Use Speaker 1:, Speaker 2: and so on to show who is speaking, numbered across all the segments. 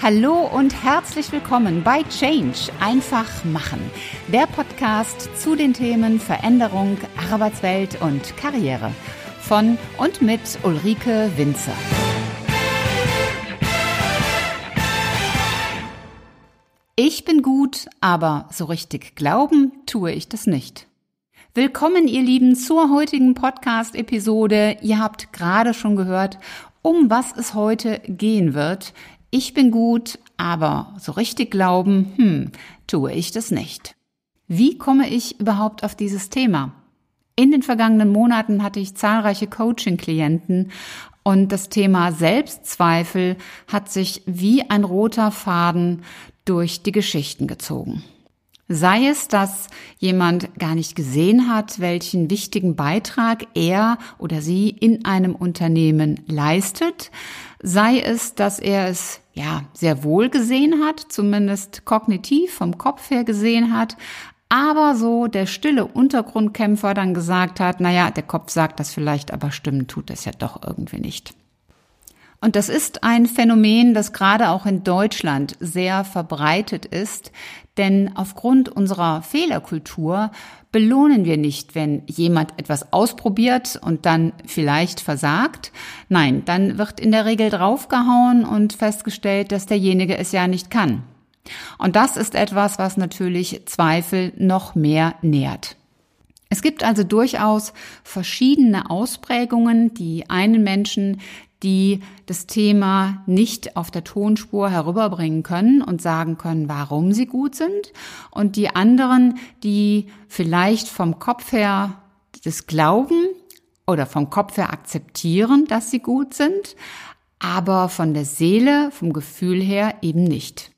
Speaker 1: Hallo und herzlich willkommen bei Change einfach machen, der Podcast zu den Themen Veränderung, Arbeitswelt und Karriere von und mit Ulrike Winzer. Ich bin gut, aber so richtig glauben tue ich das nicht. Willkommen, ihr Lieben, zur heutigen Podcast-Episode. Ihr habt gerade schon gehört, um was es heute gehen wird ich bin gut, aber so richtig glauben, hm, tue ich das nicht. Wie komme ich überhaupt auf dieses Thema? In den vergangenen Monaten hatte ich zahlreiche Coaching-Klienten und das Thema Selbstzweifel hat sich wie ein roter Faden durch die Geschichten gezogen. Sei es, dass jemand gar nicht gesehen hat, welchen wichtigen Beitrag er oder sie in einem Unternehmen leistet, sei es, dass er es ja sehr wohl gesehen hat, zumindest kognitiv vom Kopf her gesehen hat, aber so der stille Untergrundkämpfer dann gesagt hat, naja, der Kopf sagt das vielleicht, aber stimmen tut es ja doch irgendwie nicht. Und das ist ein Phänomen, das gerade auch in Deutschland sehr verbreitet ist, denn aufgrund unserer Fehlerkultur belohnen wir nicht, wenn jemand etwas ausprobiert und dann vielleicht versagt. Nein, dann wird in der Regel draufgehauen und festgestellt, dass derjenige es ja nicht kann. Und das ist etwas, was natürlich Zweifel noch mehr nährt. Es gibt also durchaus verschiedene Ausprägungen, die einen Menschen die das Thema nicht auf der Tonspur herüberbringen können und sagen können, warum sie gut sind. Und die anderen, die vielleicht vom Kopf her das glauben oder vom Kopf her akzeptieren, dass sie gut sind, aber von der Seele, vom Gefühl her eben nicht.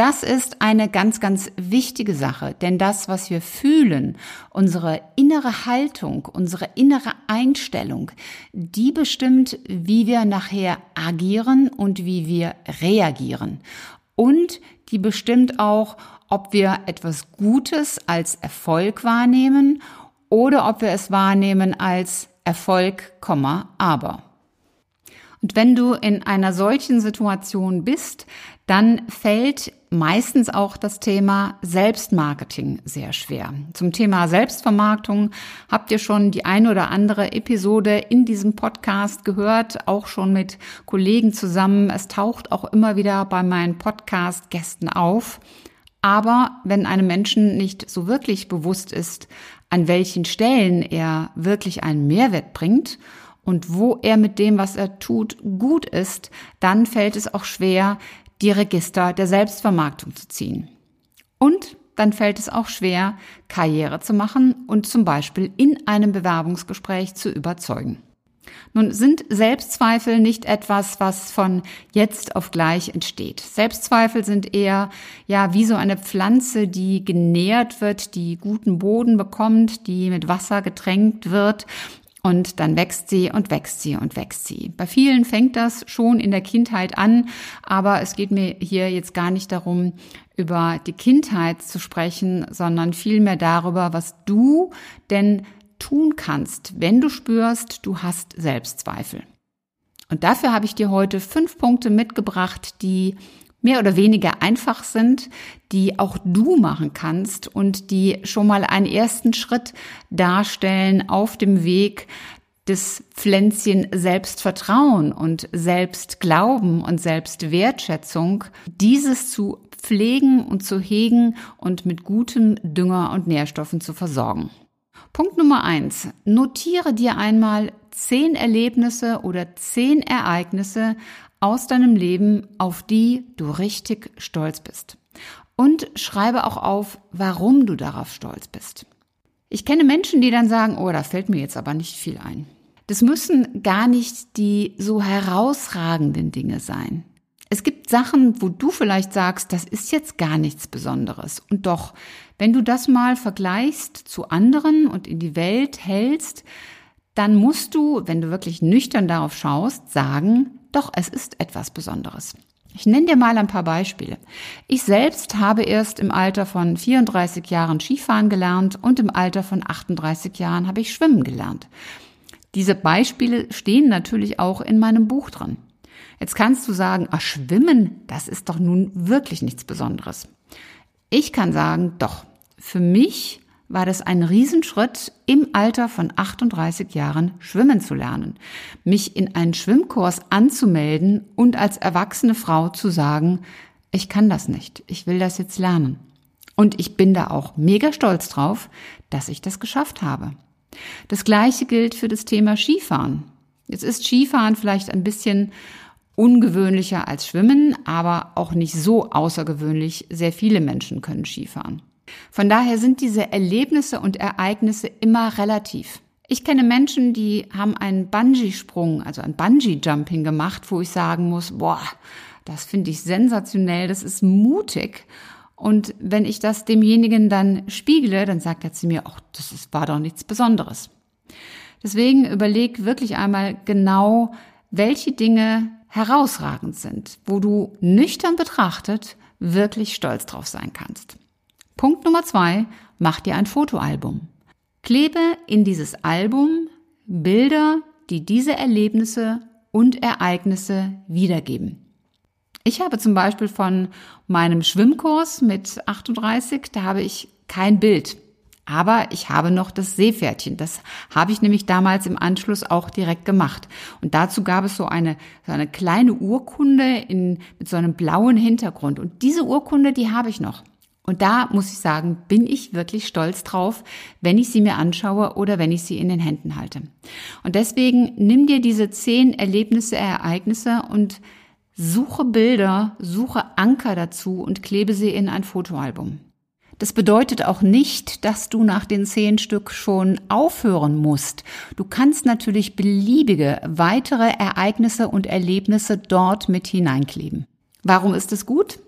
Speaker 1: Das ist eine ganz, ganz wichtige Sache, denn das, was wir fühlen, unsere innere Haltung, unsere innere Einstellung, die bestimmt, wie wir nachher agieren und wie wir reagieren. Und die bestimmt auch, ob wir etwas Gutes als Erfolg wahrnehmen oder ob wir es wahrnehmen als Erfolg, aber. Und wenn du in einer solchen Situation bist, dann fällt meistens auch das Thema Selbstmarketing sehr schwer. Zum Thema Selbstvermarktung habt ihr schon die eine oder andere Episode in diesem Podcast gehört, auch schon mit Kollegen zusammen. Es taucht auch immer wieder bei meinen Podcast-Gästen auf. Aber wenn einem Menschen nicht so wirklich bewusst ist, an welchen Stellen er wirklich einen Mehrwert bringt und wo er mit dem, was er tut, gut ist, dann fällt es auch schwer, die Register der Selbstvermarktung zu ziehen. Und dann fällt es auch schwer, Karriere zu machen und zum Beispiel in einem Bewerbungsgespräch zu überzeugen. Nun sind Selbstzweifel nicht etwas, was von jetzt auf gleich entsteht. Selbstzweifel sind eher, ja, wie so eine Pflanze, die genährt wird, die guten Boden bekommt, die mit Wasser getränkt wird und dann wächst sie und wächst sie und wächst sie. Bei vielen fängt das schon in der Kindheit an, aber es geht mir hier jetzt gar nicht darum, über die Kindheit zu sprechen, sondern vielmehr darüber, was du denn tun kannst, wenn du spürst, du hast Selbstzweifel. Und dafür habe ich dir heute fünf Punkte mitgebracht, die mehr oder weniger einfach sind, die auch du machen kannst und die schon mal einen ersten Schritt darstellen auf dem Weg des Pflänzchen Selbstvertrauen und Selbstglauben und Selbstwertschätzung, dieses zu pflegen und zu hegen und mit gutem Dünger und Nährstoffen zu versorgen. Punkt Nummer eins. Notiere dir einmal zehn Erlebnisse oder zehn Ereignisse aus deinem Leben, auf die du richtig stolz bist. Und schreibe auch auf, warum du darauf stolz bist. Ich kenne Menschen, die dann sagen, oh, da fällt mir jetzt aber nicht viel ein. Das müssen gar nicht die so herausragenden Dinge sein. Es gibt Sachen, wo du vielleicht sagst, das ist jetzt gar nichts Besonderes. Und doch, wenn du das mal vergleichst zu anderen und in die Welt hältst, dann musst du, wenn du wirklich nüchtern darauf schaust, sagen, doch, es ist etwas Besonderes. Ich nenne dir mal ein paar Beispiele. Ich selbst habe erst im Alter von 34 Jahren Skifahren gelernt und im Alter von 38 Jahren habe ich Schwimmen gelernt. Diese Beispiele stehen natürlich auch in meinem Buch drin. Jetzt kannst du sagen, ach, Schwimmen, das ist doch nun wirklich nichts Besonderes. Ich kann sagen, doch, für mich war das ein Riesenschritt, im Alter von 38 Jahren schwimmen zu lernen, mich in einen Schwimmkurs anzumelden und als erwachsene Frau zu sagen, ich kann das nicht, ich will das jetzt lernen. Und ich bin da auch mega stolz drauf, dass ich das geschafft habe. Das gleiche gilt für das Thema Skifahren. Jetzt ist Skifahren vielleicht ein bisschen ungewöhnlicher als Schwimmen, aber auch nicht so außergewöhnlich. Sehr viele Menschen können Skifahren. Von daher sind diese Erlebnisse und Ereignisse immer relativ. Ich kenne Menschen, die haben einen Bungee-Sprung, also ein Bungee-Jumping gemacht, wo ich sagen muss, boah, das finde ich sensationell, das ist mutig. Und wenn ich das demjenigen dann spiegle, dann sagt er zu mir, ach, das ist, war doch nichts Besonderes. Deswegen überleg wirklich einmal genau, welche Dinge herausragend sind, wo du nüchtern betrachtet wirklich stolz drauf sein kannst. Punkt Nummer zwei, mach dir ein Fotoalbum. Klebe in dieses Album Bilder, die diese Erlebnisse und Ereignisse wiedergeben. Ich habe zum Beispiel von meinem Schwimmkurs mit 38, da habe ich kein Bild. Aber ich habe noch das Seepferdchen. Das habe ich nämlich damals im Anschluss auch direkt gemacht. Und dazu gab es so eine, so eine kleine Urkunde in, mit so einem blauen Hintergrund. Und diese Urkunde, die habe ich noch. Und da muss ich sagen, bin ich wirklich stolz drauf, wenn ich sie mir anschaue oder wenn ich sie in den Händen halte. Und deswegen nimm dir diese zehn Erlebnisse, Ereignisse und suche Bilder, suche Anker dazu und klebe sie in ein Fotoalbum. Das bedeutet auch nicht, dass du nach den zehn Stück schon aufhören musst. Du kannst natürlich beliebige weitere Ereignisse und Erlebnisse dort mit hineinkleben. Warum ist es gut?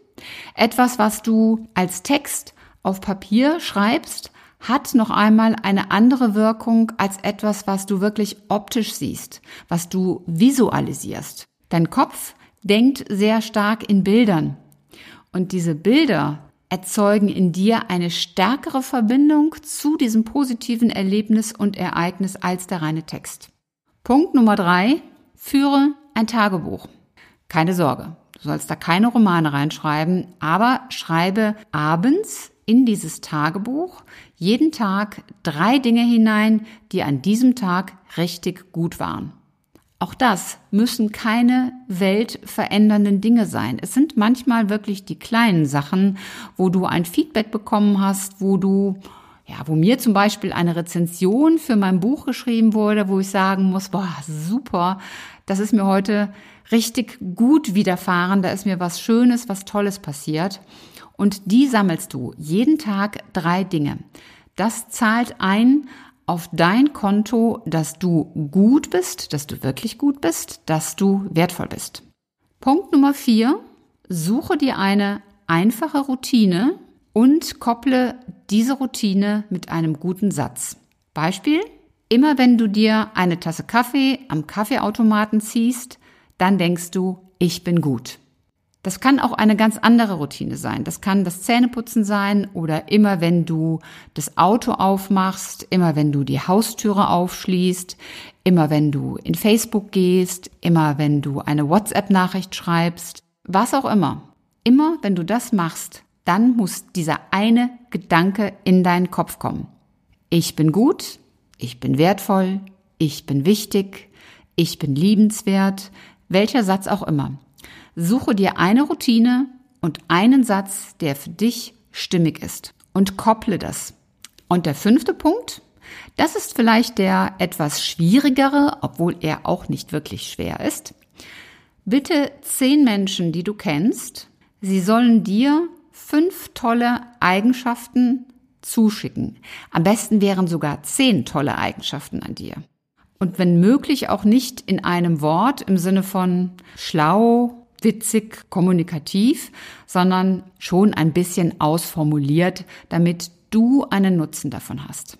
Speaker 1: Etwas, was du als Text auf Papier schreibst, hat noch einmal eine andere Wirkung als etwas, was du wirklich optisch siehst, was du visualisierst. Dein Kopf denkt sehr stark in Bildern. Und diese Bilder erzeugen in dir eine stärkere Verbindung zu diesem positiven Erlebnis und Ereignis als der reine Text. Punkt Nummer drei. Führe ein Tagebuch. Keine Sorge. Du sollst da keine Romane reinschreiben, aber schreibe abends in dieses Tagebuch jeden Tag drei Dinge hinein, die an diesem Tag richtig gut waren. Auch das müssen keine weltverändernden Dinge sein. Es sind manchmal wirklich die kleinen Sachen, wo du ein Feedback bekommen hast, wo du, ja, wo mir zum Beispiel eine Rezension für mein Buch geschrieben wurde, wo ich sagen muss, boah, super, das ist mir heute richtig gut widerfahren, da ist mir was Schönes, was Tolles passiert. Und die sammelst du jeden Tag drei Dinge. Das zahlt ein auf dein Konto, dass du gut bist, dass du wirklich gut bist, dass du wertvoll bist. Punkt Nummer vier. Suche dir eine einfache Routine und kopple diese Routine mit einem guten Satz. Beispiel. Immer wenn du dir eine Tasse Kaffee am Kaffeeautomaten ziehst, dann denkst du, ich bin gut. Das kann auch eine ganz andere Routine sein. Das kann das Zähneputzen sein oder immer wenn du das Auto aufmachst, immer wenn du die Haustüre aufschließt, immer wenn du in Facebook gehst, immer wenn du eine WhatsApp-Nachricht schreibst, was auch immer. Immer wenn du das machst, dann muss dieser eine Gedanke in deinen Kopf kommen. Ich bin gut, ich bin wertvoll, ich bin wichtig, ich bin liebenswert, welcher Satz auch immer. Suche dir eine Routine und einen Satz, der für dich stimmig ist und kopple das. Und der fünfte Punkt, das ist vielleicht der etwas schwierigere, obwohl er auch nicht wirklich schwer ist. Bitte zehn Menschen, die du kennst, sie sollen dir fünf tolle Eigenschaften zuschicken. Am besten wären sogar zehn tolle Eigenschaften an dir und wenn möglich auch nicht in einem Wort im Sinne von schlau, witzig, kommunikativ, sondern schon ein bisschen ausformuliert, damit du einen Nutzen davon hast.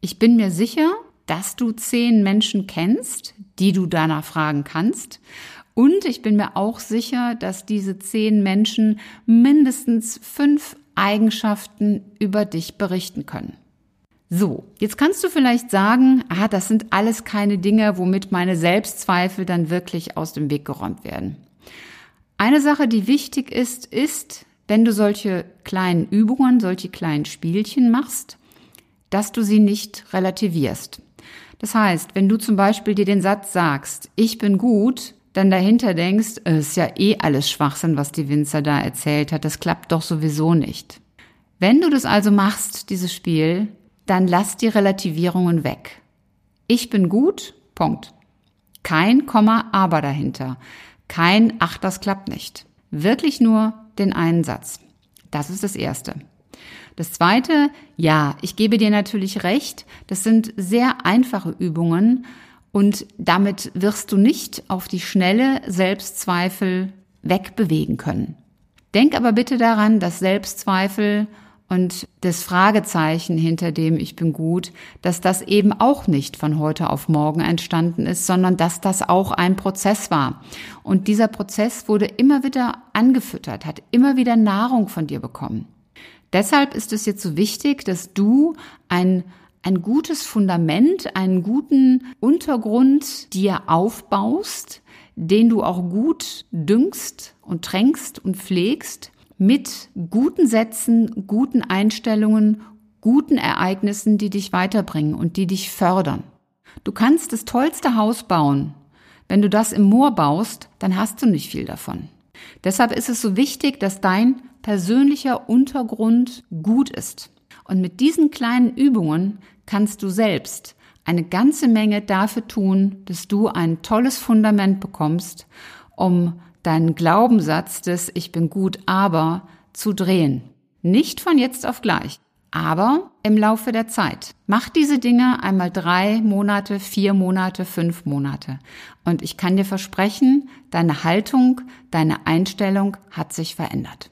Speaker 1: Ich bin mir sicher, dass du zehn Menschen kennst, die du danach fragen kannst. Und ich bin mir auch sicher, dass diese zehn Menschen mindestens fünf Eigenschaften über dich berichten können. So, jetzt kannst du vielleicht sagen, ah, das sind alles keine Dinge, womit meine Selbstzweifel dann wirklich aus dem Weg geräumt werden. Eine Sache, die wichtig ist, ist, wenn du solche kleinen Übungen, solche kleinen Spielchen machst, dass du sie nicht relativierst. Das heißt, wenn du zum Beispiel dir den Satz sagst, ich bin gut, dann dahinter denkst, es ist ja eh alles Schwachsinn, was die Winzer da erzählt hat, das klappt doch sowieso nicht. Wenn du das also machst, dieses Spiel, dann lass die Relativierungen weg. Ich bin gut, Punkt. Kein Komma, aber dahinter. Kein Ach, das klappt nicht. Wirklich nur den einen Satz. Das ist das Erste. Das Zweite, ja, ich gebe dir natürlich recht, das sind sehr einfache Übungen und damit wirst du nicht auf die schnelle Selbstzweifel wegbewegen können. Denk aber bitte daran, dass Selbstzweifel und das Fragezeichen hinter dem Ich bin gut, dass das eben auch nicht von heute auf morgen entstanden ist, sondern dass das auch ein Prozess war. Und dieser Prozess wurde immer wieder angefüttert, hat immer wieder Nahrung von dir bekommen. Deshalb ist es jetzt so wichtig, dass du ein ein gutes Fundament, einen guten Untergrund dir aufbaust, den du auch gut düngst und tränkst und pflegst, mit guten Sätzen, guten Einstellungen, guten Ereignissen, die dich weiterbringen und die dich fördern. Du kannst das tollste Haus bauen. Wenn du das im Moor baust, dann hast du nicht viel davon. Deshalb ist es so wichtig, dass dein persönlicher Untergrund gut ist. Und mit diesen kleinen Übungen kannst du selbst eine ganze Menge dafür tun, dass du ein tolles Fundament bekommst, um deinen Glaubenssatz des Ich bin gut, aber zu drehen. Nicht von jetzt auf gleich, aber im Laufe der Zeit. Mach diese Dinge einmal drei Monate, vier Monate, fünf Monate. Und ich kann dir versprechen, deine Haltung, deine Einstellung hat sich verändert.